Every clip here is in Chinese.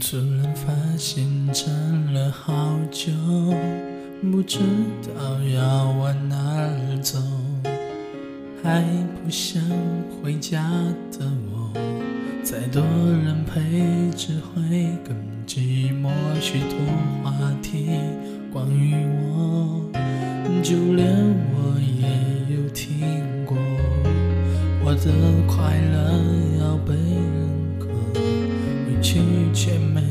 突然发现站了好久，不知道要往哪儿走，还不想回家的我，再多人陪只会更寂寞。许多话题关于我，就连我。也有听过，我的快乐，委屈却没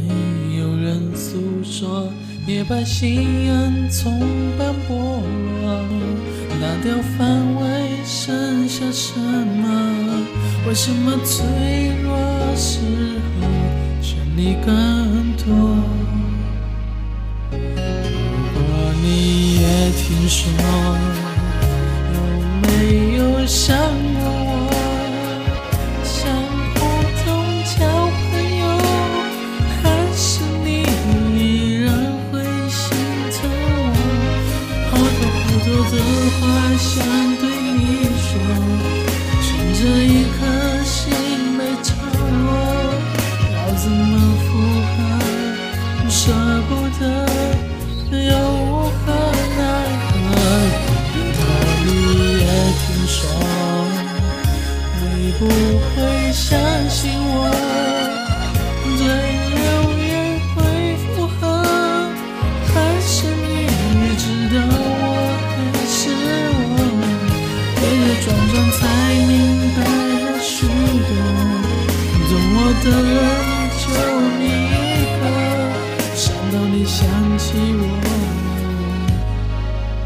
有人诉说，也把心眼从斑驳了，拿掉防卫，剩下什么？为什么脆弱时候想你更多？如果你也听说，话想对你说，趁着一颗心没着落，要怎么复合？舍不得，又无可奈何。如果你也听说。会不会相信我？等了就你一个，想到你想起我，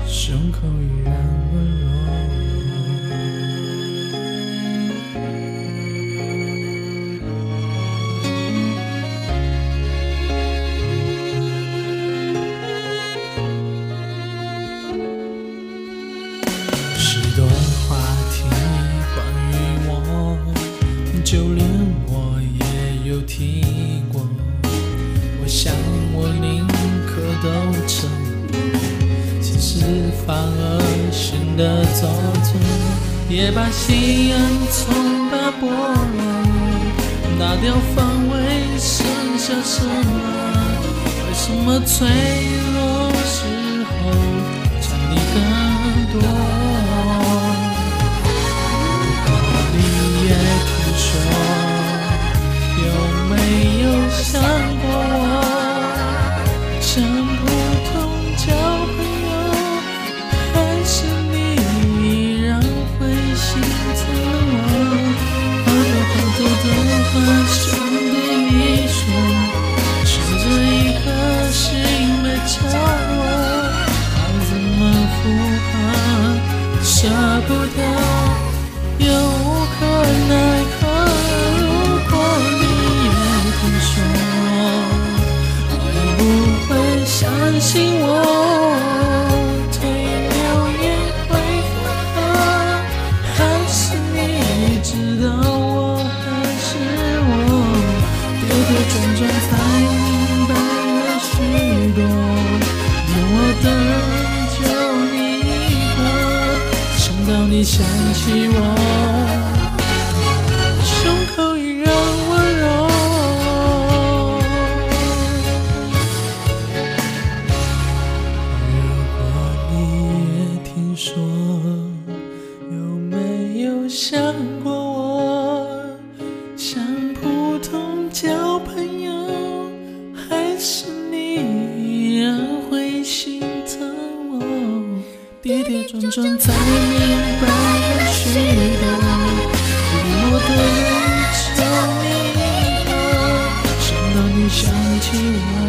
胸口实反而显得做作，也把心眼从斑驳了，拿掉防卫，剩下什么？为什么脆弱时候想你更多？如果你也听说，有没有你想起我，胸口依然温柔。如果你也听说，有没有想过辗转才明白了许多，寂寞的人只有你一个，想到你想起我。